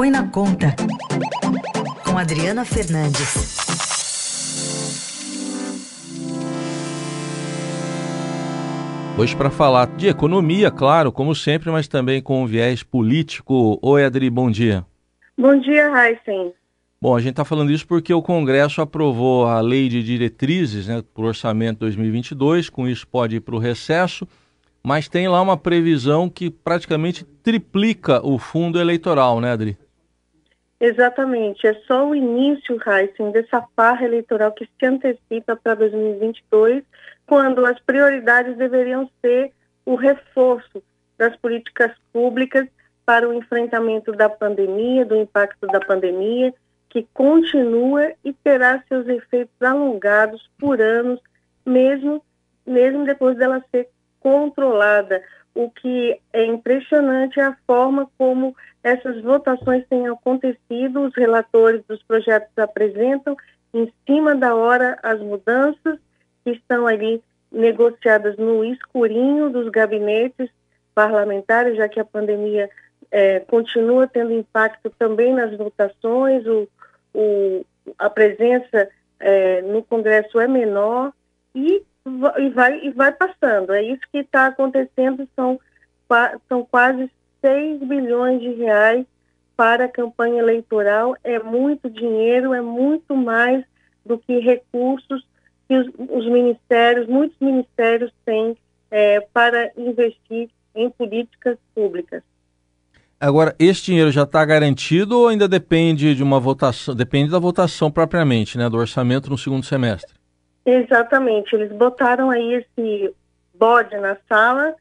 Põe na Conta, com Adriana Fernandes. Hoje, para falar de economia, claro, como sempre, mas também com um viés político. Oi, Adri, bom dia. Bom dia, Heisen. Bom, a gente está falando isso porque o Congresso aprovou a Lei de Diretrizes né, para o Orçamento 2022, com isso pode ir para o recesso, mas tem lá uma previsão que praticamente triplica o fundo eleitoral, né, Adri? Exatamente, é só o início, Heisen, dessa farra eleitoral que se antecipa para 2022, quando as prioridades deveriam ser o reforço das políticas públicas para o enfrentamento da pandemia, do impacto da pandemia, que continua e terá seus efeitos alongados por anos, mesmo, mesmo depois dela ser controlada. O que é impressionante é a forma como essas votações têm acontecido, os relatores dos projetos apresentam em cima da hora as mudanças que estão ali negociadas no escurinho dos gabinetes parlamentares, já que a pandemia é, continua tendo impacto também nas votações, o, o, a presença é, no Congresso é menor e, e, vai, e vai passando. É isso que está acontecendo, são, são quase 6 bilhões de reais para a campanha eleitoral. É muito dinheiro, é muito mais do que recursos que os, os ministérios, muitos ministérios têm é, para investir em políticas públicas. Agora, esse dinheiro já está garantido ou ainda depende de uma votação? Depende da votação propriamente, né, do orçamento no segundo semestre. Exatamente. Eles botaram aí esse bode na sala.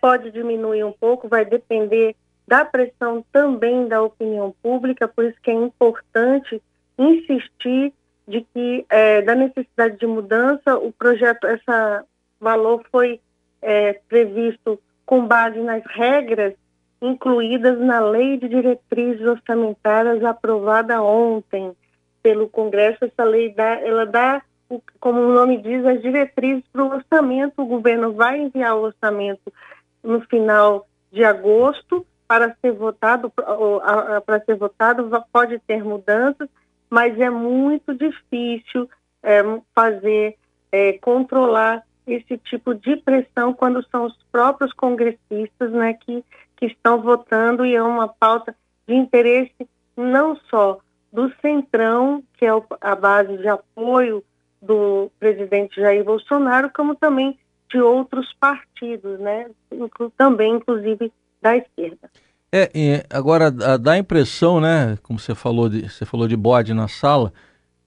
Pode diminuir um pouco, vai depender da pressão também da opinião pública, por isso que é importante insistir de que é, da necessidade de mudança, o projeto, esse valor foi é, previsto com base nas regras incluídas na Lei de Diretrizes Orçamentárias aprovada ontem pelo Congresso. Essa lei dá, ela dá, como o nome diz, as diretrizes para o orçamento. O governo vai enviar o orçamento no final de agosto para ser votado, para ser votado pode ter mudanças, mas é muito difícil é, fazer, é, controlar esse tipo de pressão quando são os próprios congressistas né, que que estão votando e é uma pauta de interesse não só do Centrão, que é a base de apoio do presidente Jair Bolsonaro, como também de outros partidos, né? Também, inclusive, da esquerda. É, agora dá a impressão, né? Como você falou de, você falou de bode na sala,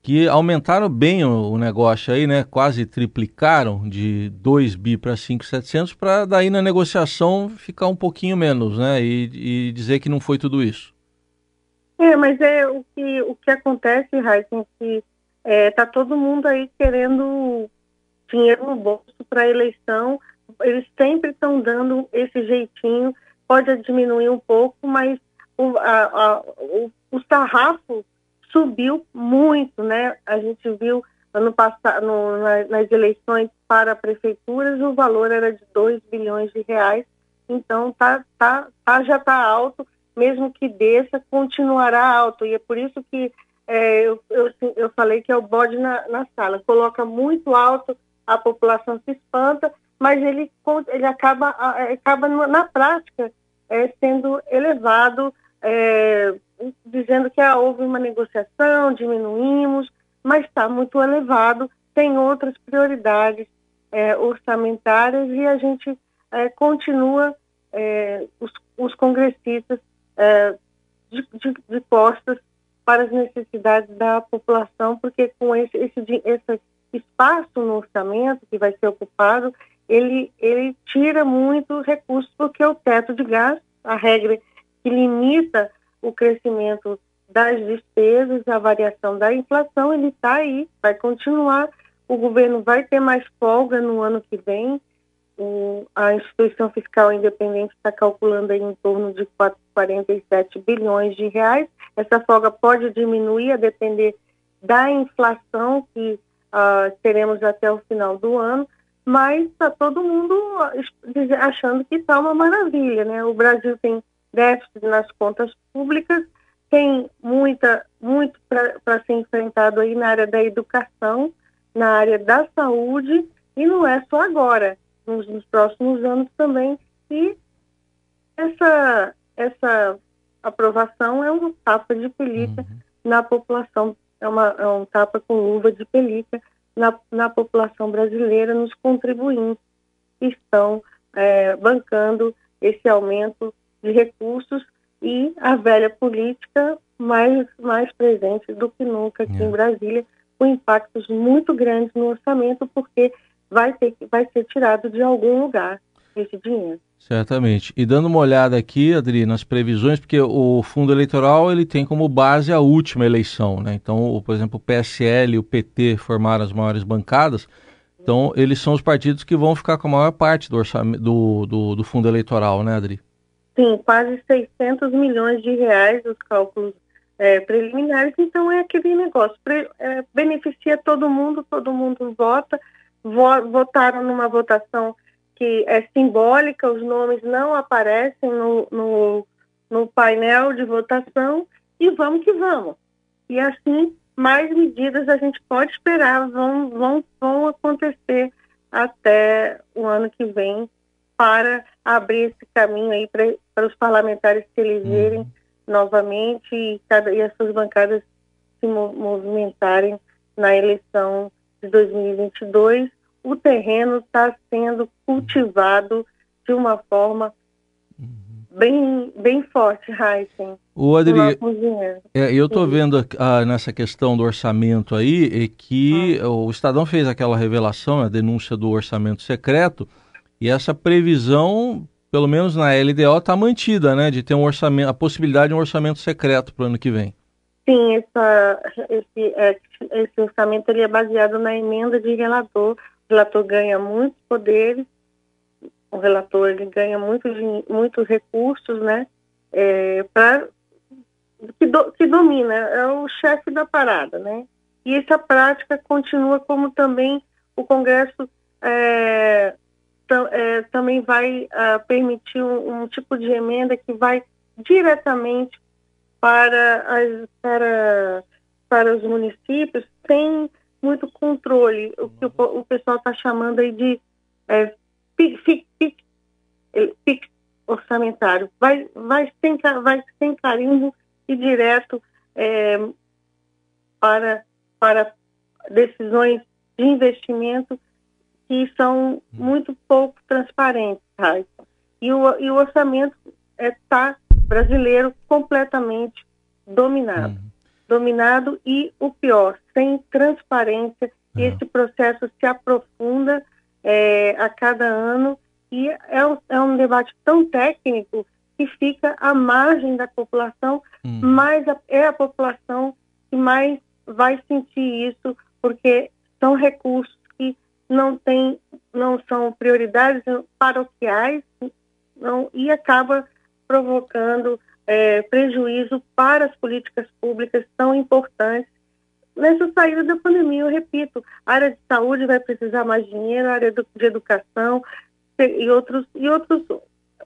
que aumentaram bem o, o negócio aí, né? Quase triplicaram de 2 bi para 5,700 para daí na negociação ficar um pouquinho menos, né? E, e, dizer que não foi tudo isso. É, mas é o que, o que acontece, Raíssa, que é, tá todo mundo aí querendo dinheiro no bolso para a eleição. Eles sempre estão dando esse jeitinho. Pode diminuir um pouco, mas o, a, a, o, o sarrafo subiu muito, né? A gente viu ano passado no, nas eleições para prefeituras o valor era de 2 bilhões de reais, então tá, tá, tá já está alto, mesmo que desça, continuará alto. E é por isso que é, eu, eu, eu falei que é o bode na, na sala. Coloca muito alto, a população se espanta, mas ele, ele acaba, acaba na prática é, sendo elevado é, dizendo que ah, houve uma negociação, diminuímos, mas está muito elevado, tem outras prioridades é, orçamentárias e a gente é, continua, é, os, os, congressistas, é, de, de, de costas para as necessidades da população, porque com esse, esse, esse espaço no orçamento que vai ser ocupado, ele, ele tira muito recursos, porque o teto de gás, a regra que limita o crescimento das despesas, a variação da inflação, ele está aí, vai continuar. O governo vai ter mais folga no ano que vem. O, a instituição fiscal independente está calculando em torno de 47 bilhões de reais. Essa folga pode diminuir a depender da inflação que uh, teremos até o final do ano, mas está todo mundo achando que está uma maravilha, né? O Brasil tem déficit nas contas públicas, tem muita, muito para ser enfrentado aí na área da educação, na área da saúde, e não é só agora, nos, nos próximos anos também. E essa, essa aprovação é um tapa de pelica uhum. na população, é, uma, é um tapa com luva de pelica na, na população brasileira, nos contribuintes que estão é, bancando esse aumento de recursos e a velha política mais, mais presente do que nunca aqui é. em Brasília, com impactos muito grandes no orçamento, porque vai, ter, vai ser tirado de algum lugar esse dinheiro. Certamente. E dando uma olhada aqui, Adri, nas previsões, porque o fundo eleitoral ele tem como base a última eleição, né? Então, por exemplo, o PSL e o PT formaram as maiores bancadas. Então, eles são os partidos que vão ficar com a maior parte do orçamento do, do, do fundo eleitoral, né, Adri? Sim, quase 600 milhões de reais os cálculos é, preliminares. Então, é aquele negócio, pre, é, beneficia todo mundo, todo mundo vota. Vo, votaram numa votação que é simbólica, os nomes não aparecem no, no, no painel de votação e vamos que vamos. E assim, mais medidas a gente pode esperar vão, vão, vão acontecer até o ano que vem para abrir esse caminho aí para os parlamentares se elegerem uhum. novamente e, cada, e as suas bancadas se movimentarem na eleição de 2022 o terreno está sendo cultivado de uma forma bem, bem forte, Heisen. O Adri, é, eu estou vendo ah, nessa questão do orçamento aí é que ah. o Estadão fez aquela revelação, a denúncia do orçamento secreto, e essa previsão, pelo menos na LDO, está mantida, né? De ter um orçamento, a possibilidade de um orçamento secreto para o ano que vem. Sim, essa, esse, é, esse orçamento ele é baseado na emenda de relator o relator ganha muitos poderes, o relator ele ganha muitos, muitos recursos, né? É, pra, que, do, que domina, é o chefe da parada, né? E essa prática continua como também o Congresso é, é, também vai uh, permitir um, um, tipo de emenda que vai diretamente para, as, para, para os municípios sem muito controle, o que o, o pessoal está chamando aí de é, pic, pic, pic, orçamentário. Vai, vai, sem, vai sem carimbo e direto é, para, para decisões de investimento que são muito pouco transparentes, Raíssa. E o, e o orçamento está é, brasileiro completamente dominado. Uhum dominado e, o pior, sem transparência. Uhum. Esse processo se aprofunda é, a cada ano e é um, é um debate tão técnico que fica à margem da população, uhum. mas é a população que mais vai sentir isso, porque são recursos que não tem, não são prioridades paroquiais não, e acaba provocando é, prejuízo para as políticas públicas tão importantes nessa saída da pandemia. Eu repito, a área de saúde vai precisar mais dinheiro, a área de educação e outros, e outros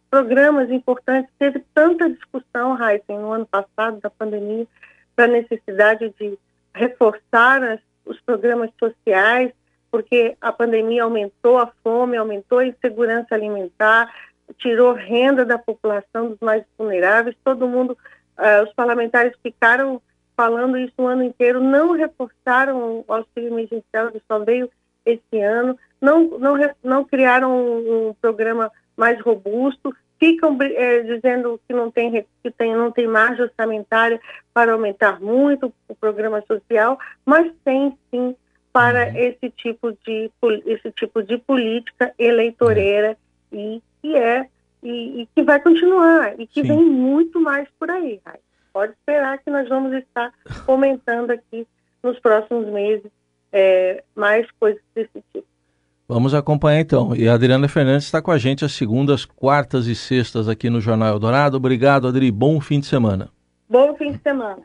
programas importantes. Teve tanta discussão, Heisen, no ano passado da pandemia, para a necessidade de reforçar as, os programas sociais, porque a pandemia aumentou a fome, aumentou a insegurança alimentar, tirou renda da população dos mais vulneráveis, todo mundo, uh, os parlamentares ficaram falando isso o ano inteiro, não reforçaram o auxílio emergencial que só veio esse ano, não, não, não criaram um, um programa mais robusto, ficam é, dizendo que não tem, que tem, não tem margem orçamentária para aumentar muito o programa social, mas tem sim para uhum. esse tipo de esse tipo de política eleitoreira e que é e, e, que vai continuar e que Sim. vem muito mais por aí. Pode esperar que nós vamos estar comentando aqui nos próximos meses é, mais coisas desse tipo. Vamos acompanhar então. E a Adriana Fernandes está com a gente às segundas, quartas e sextas aqui no Jornal Eldorado. Obrigado, Adri. Bom fim de semana. Bom fim de semana.